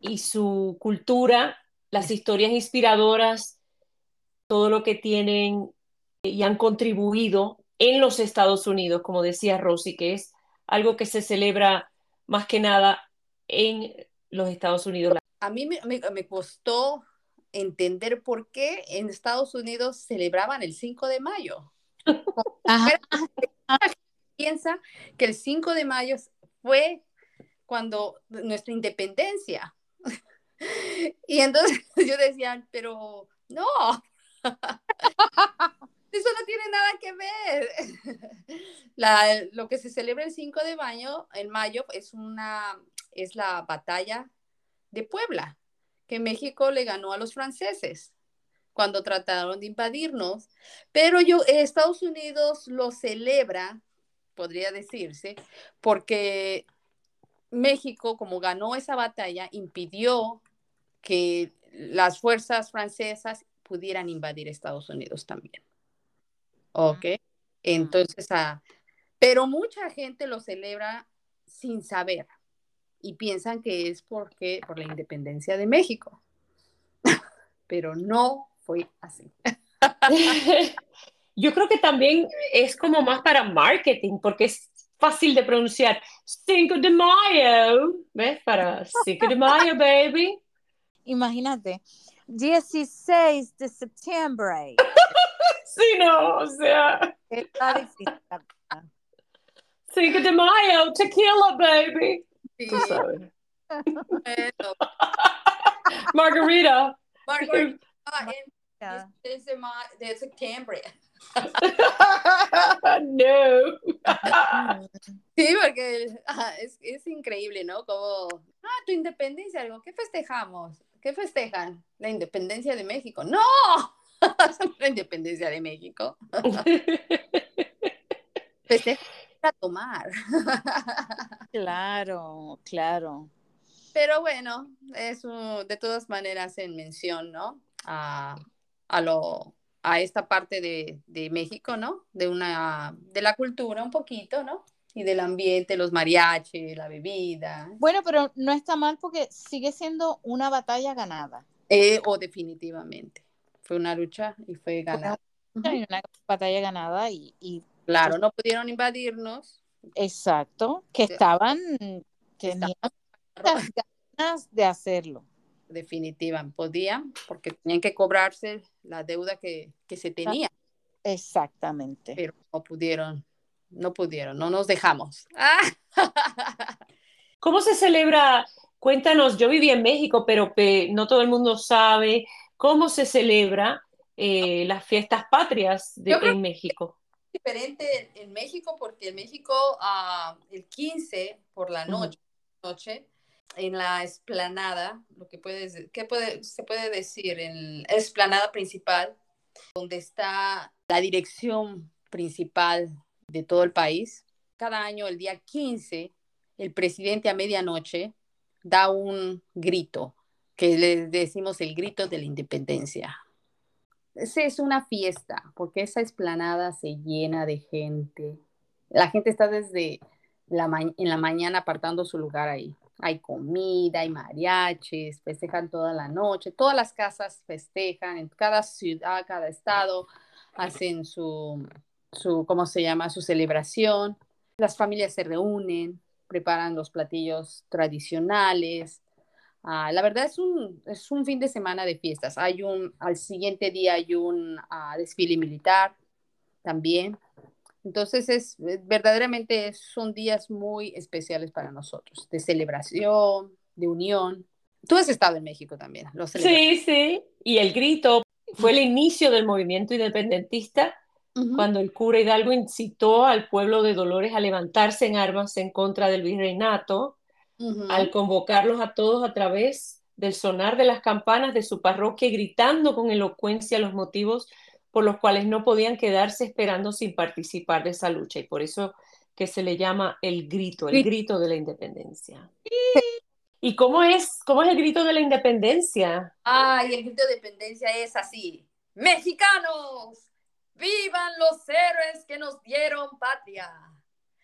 y su cultura, las historias inspiradoras, todo lo que tienen y han contribuido en los Estados Unidos, como decía Rosy, que es algo que se celebra más que nada en los Estados Unidos. A mí me, me- me costó entender por qué en Estados Unidos celebraban el 5 de mayo. Ajá. Piensa que el 5 de mayo fue cuando nuestra independencia. Y entonces yo decía, pero no, eso no tiene nada que ver. La- lo que se celebra el 5 de mayo, en mayo es una es la batalla de Puebla, que México le ganó a los franceses cuando trataron de invadirnos, pero yo Estados Unidos lo celebra, podría decirse, porque México, como ganó esa batalla, impidió que las fuerzas francesas pudieran invadir Estados Unidos también. ¿Ok? Entonces, ah, Pero mucha gente lo celebra sin saber y piensan que es porque por la independencia de México. Pero no fue así. Yo creo que también es como más para marketing, porque es fácil de pronunciar. Cinco de Mayo, ¿ves? Para Cinco de Mayo, baby. Imagínate, 16 de septiembre. sí, no, o sea. Está difícil. 5 de Mayo, tequila, baby. Sí. Tú sabes. Bueno, Margarita. Margarita, en- de, septiembre. no. Sí, porque es, es increíble, ¿no? Como, ah, tu independencia, algo, ¿qué festejamos? ¿Qué festejan? La independencia de México. ¡No! la independencia de México. Festejan a tomar. Claro, claro. Pero bueno, eso de todas maneras en mención, ¿no? A, a lo a esta parte de, de México, ¿no? De una de la cultura un poquito, ¿no? Y del ambiente, los mariachis, la bebida. Bueno, pero no está mal porque sigue siendo una batalla ganada. Eh, o definitivamente. Fue una lucha y fue ganada. Una batalla ganada y, y Claro, no pudieron invadirnos. exacto, que Sí. estaban, tenían muchas ganas de hacerlo. Definitivamente, podían, porque tenían que cobrarse la deuda que, que se tenía, Exactamente. pero no pudieron, no pudieron, no nos dejamos. ¡Ah! ¿Cómo se celebra? Cuéntanos, yo viví en México, pero pe- no todo el mundo sabe cómo se celebra eh, las fiestas patrias de- en México. Diferente en, en México porque en México ah, el 15 por la noche, noche en la esplanada, lo que puedes, ¿qué puede, se puede decir? En la esplanada principal, donde está la dirección principal de todo el país. Cada año, el día 15, el presidente a medianoche da un grito, que le decimos el grito de la independencia. Esa es una fiesta, porque esa esplanada se llena de gente. La gente está desde la en la mañana apartando su lugar ahí. Hay comida, hay mariachis, festejan toda la noche. Todas las casas festejan, en cada ciudad, cada estado hacen su, su ¿cómo se llama? Su celebración. Las familias se reúnen, preparan los platillos tradicionales. Ah, la verdad es un, es un fin de semana de fiestas. Hay un, al siguiente día hay un ah, desfile militar también. Entonces es eh, verdaderamente son días muy especiales para nosotros, de celebración, de unión. Tú has estado en México también, lo. Sí, sí. Y el grito fue el inicio del movimiento independentista cuando el cura Hidalgo incitó al pueblo de Dolores a levantarse en armas en contra del virreinato, Al convocarlos a todos a través del sonar de las campanas de su parroquia, gritando con elocuencia los motivos por los cuales no podían quedarse esperando sin participar de esa lucha. Y por eso que se le llama el grito, el grito de la independencia. ¿Y cómo es, cómo es el grito de la independencia? Ay, el grito de independencia es así. Mexicanos, vivan los héroes que nos dieron patria.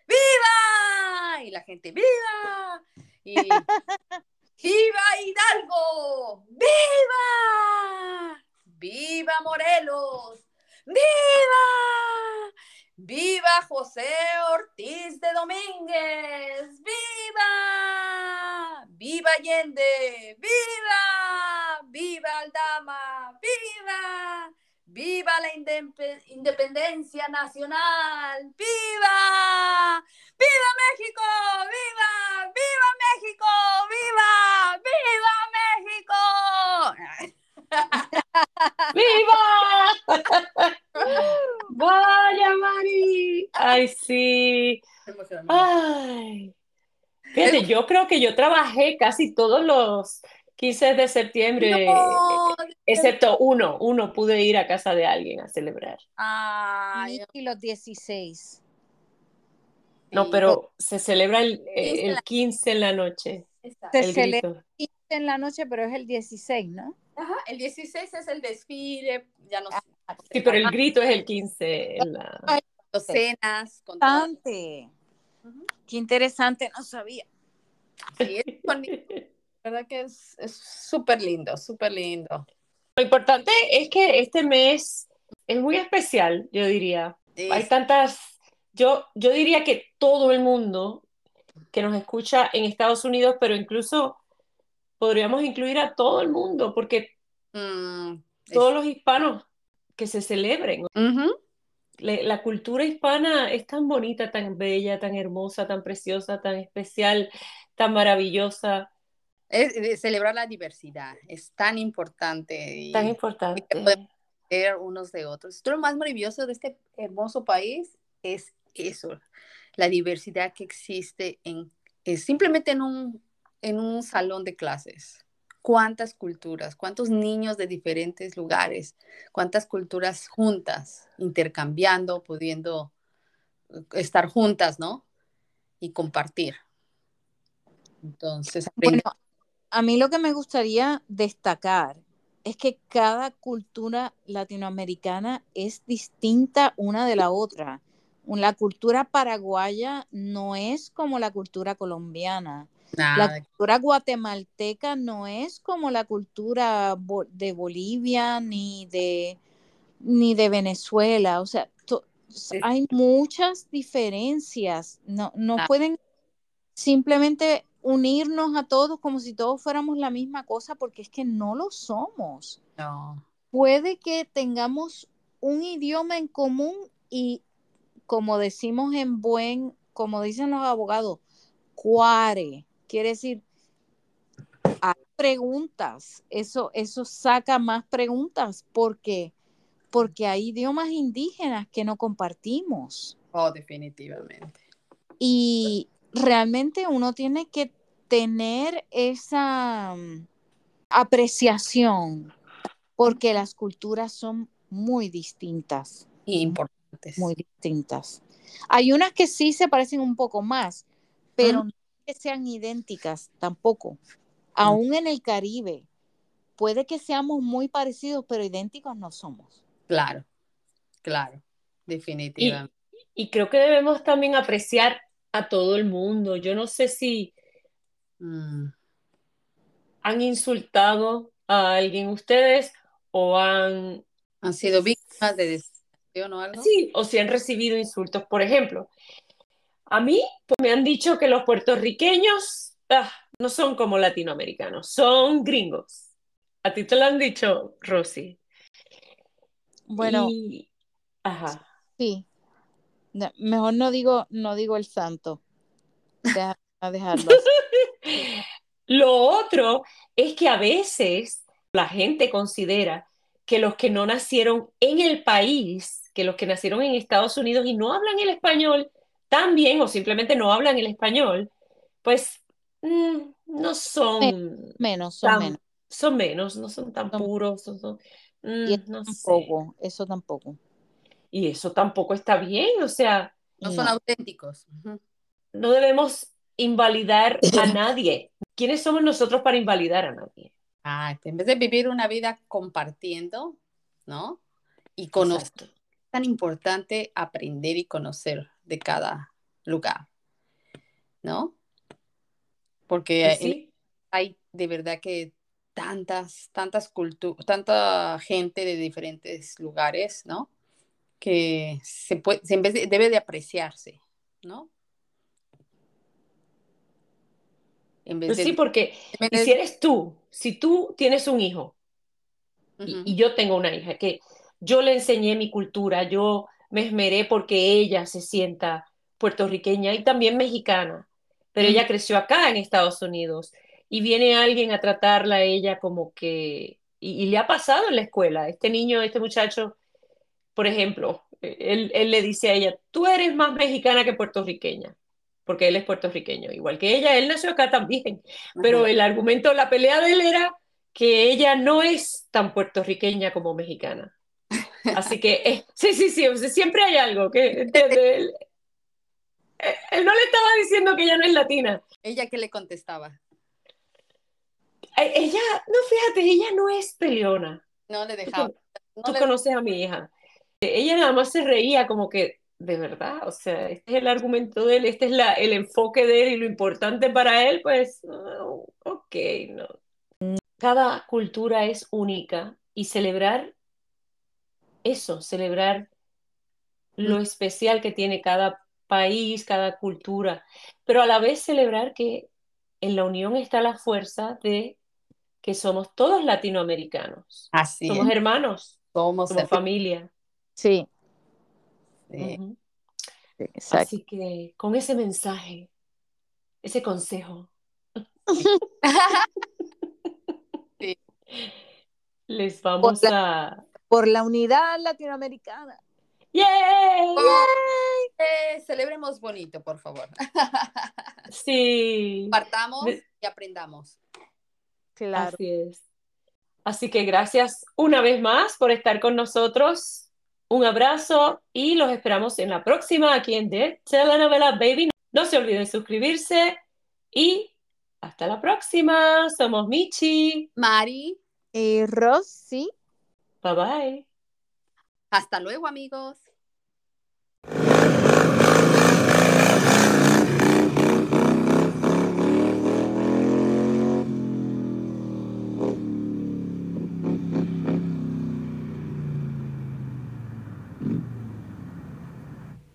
¡Viva! Y la gente, ¡viva! Y ¡Viva Hidalgo! ¡Viva! ¡Viva Morelos! ¡Viva! ¡Viva José Ortiz de Domínguez! ¡Viva! ¡Viva Allende! ¡Viva! ¡Viva Aldama! ¡Viva! ¡Viva la indep- independencia nacional! ¡Viva! ¡Viva México! ¡Viva! ¡Viva México! ¡Viva! ¡Viva México! ¡Viva! ¡Vaya, Mari! ¡Ay, sí! ¡Ay! Fíjate, yo creo que yo trabajé casi todos los 15 de septiembre, No, excepto uno. Uno pude ir a casa de alguien a celebrar. Ay, Y los 16. No, pero se celebra el, 15 en el la- 15 en la noche. Se el celebra grito. 15 en la noche, pero es el 16, ¿no? Ajá, el 16 es el desfile, ya no sé. Sí, pero el grito es el 15 en la... Cenas. Con toda- Interesante. Ujú. Qué interesante, no sabía. Sí, es bonito. La verdad que es es súper lindo, súper lindo. Lo importante es que este mes es muy especial, yo diría. Hay tantas, yo, yo diría que todo el mundo que nos escucha en Estados Unidos, pero incluso podríamos incluir a todo el mundo, porque mm, es- todos los hispanos que se celebren. La cultura hispana es tan bonita, tan bella, tan hermosa, tan preciosa, tan especial, tan maravillosa, Es- es celebrar la diversidad es tan importante y tan importante. ver unos de otros. Esto lo más maravilloso de este hermoso país es eso, la diversidad que existe en es simplemente en un en un salón de clases. Cuántas culturas, cuántos niños de diferentes lugares, cuántas culturas juntas, intercambiando, pudiendo eh, estar juntas, ¿no? Y compartir. Entonces, Bueno, a mí lo que me gustaría destacar es que cada cultura latinoamericana es distinta una de la otra. La cultura paraguaya no es como la cultura colombiana. La cultura guatemalteca no es como la cultura de Bolivia ni de, ni de Venezuela. O sea, hay muchas diferencias. No, no Ah. pueden simplemente unirnos a todos como si todos fuéramos la misma cosa, porque es que no lo somos. no. Puede que tengamos un idioma en común y, como decimos en buen, como dicen los abogados, cuare. Quiere decir, hay preguntas. Eso, eso saca más preguntas porque, porque hay idiomas indígenas que no compartimos. Oh, definitivamente. Y realmente uno tiene que tener esa mm, apreciación porque las culturas son muy distintas, Y importantes. muy distintas. Hay unas que sí se parecen un poco más, pero no que sean idénticas tampoco. Aún en el Caribe, puede que seamos muy parecidos, pero idénticos no somos. Claro, claro, definitivamente. Y creo que debemos también apreciar a todo el mundo. Yo no sé si Mm, han insultado a alguien ustedes o han, ¿Han sido víctimas de discriminación o algo? sí, o si han recibido insultos. Por ejemplo, a mí pues, me han dicho que los puertorriqueños ah, no son como latinoamericanos, son gringos. ¿A ti te lo han dicho, Rosy? Bueno, Y- ajá. sí. No, mejor no digo, no digo el santo. Deja, dejarlo. Lo otro es que a veces la gente considera que los que no nacieron en el país, que los que nacieron en Estados Unidos y no hablan el español tan bien o simplemente no hablan el español, pues mm, no son Menos, son tan, menos. son menos, no son tan Son- puros, son- son- mm, Y eso no sé. tampoco, eso tampoco. Y eso tampoco está bien, o sea, No son auténticos. No debemos invalidar a nadie. ¿Quiénes somos nosotros para invalidar a nadie? Ah, en vez de vivir una vida compartiendo, ¿no? Y conocer, es tan importante aprender y conocer de cada lugar, ¿no? Porque Pues sí. hay de verdad que tantas, tantas culturas, tanta gente de diferentes lugares, ¿no? Que se puede, se- en vez de- debe de apreciarse, ¿no? En vez Pues de, sí, porque vez si de- eres tú, si tú tienes un hijo y, yo tengo una hija que yo le enseñé mi cultura, yo me esmeré porque ella se sienta puertorriqueña y también mexicana, pero ella Ujú. creció acá en Estados Unidos y viene alguien a tratarla a ella como que, y, y le ha pasado en la escuela, este niño, este muchacho, por ejemplo, él, él le dice a ella, tú eres más mexicana que puertorriqueña, porque él es puertorriqueño, igual que ella, él nació acá también, pero Ajá. el argumento, la pelea de él era que ella no es tan puertorriqueña como mexicana. Así que, eh, sí, sí, sí, o sea, siempre hay algo que eh, él no le estaba diciendo que ella no es latina. ¿Ella qué le contestaba? Ella, no, fíjate, ella no es peleona. No le dejaba. no tú le- conoces a mi hija. Ella nada más se reía como que de verdad, o sea, este es el argumento de él, este es la, el enfoque de él y lo importante para él, pues, oh, ok, no. Cada cultura es única y celebrar eso, celebrar lo especial que tiene cada país, cada cultura, pero a la vez celebrar que en la unión está la fuerza de que somos todos latinoamericanos. Así somos es. hermanos, Somos, somos familia. Sí, Exacto. Así que con ese mensaje, ese consejo, Sí. les vamos a... Por la unidad latinoamericana. ¡Yay! Eh, celebremos bonito, por favor. Sí, Partamos y aprendamos. Claro. así es. Así que gracias una vez más por estar con nosotros. Un abrazo y los esperamos en la próxima aquí en The Telenovela Baby. No se olviden suscribirse y hasta la próxima. Somos Michi. Mari, Y Rosy. Bye bye. hasta luego, amigos.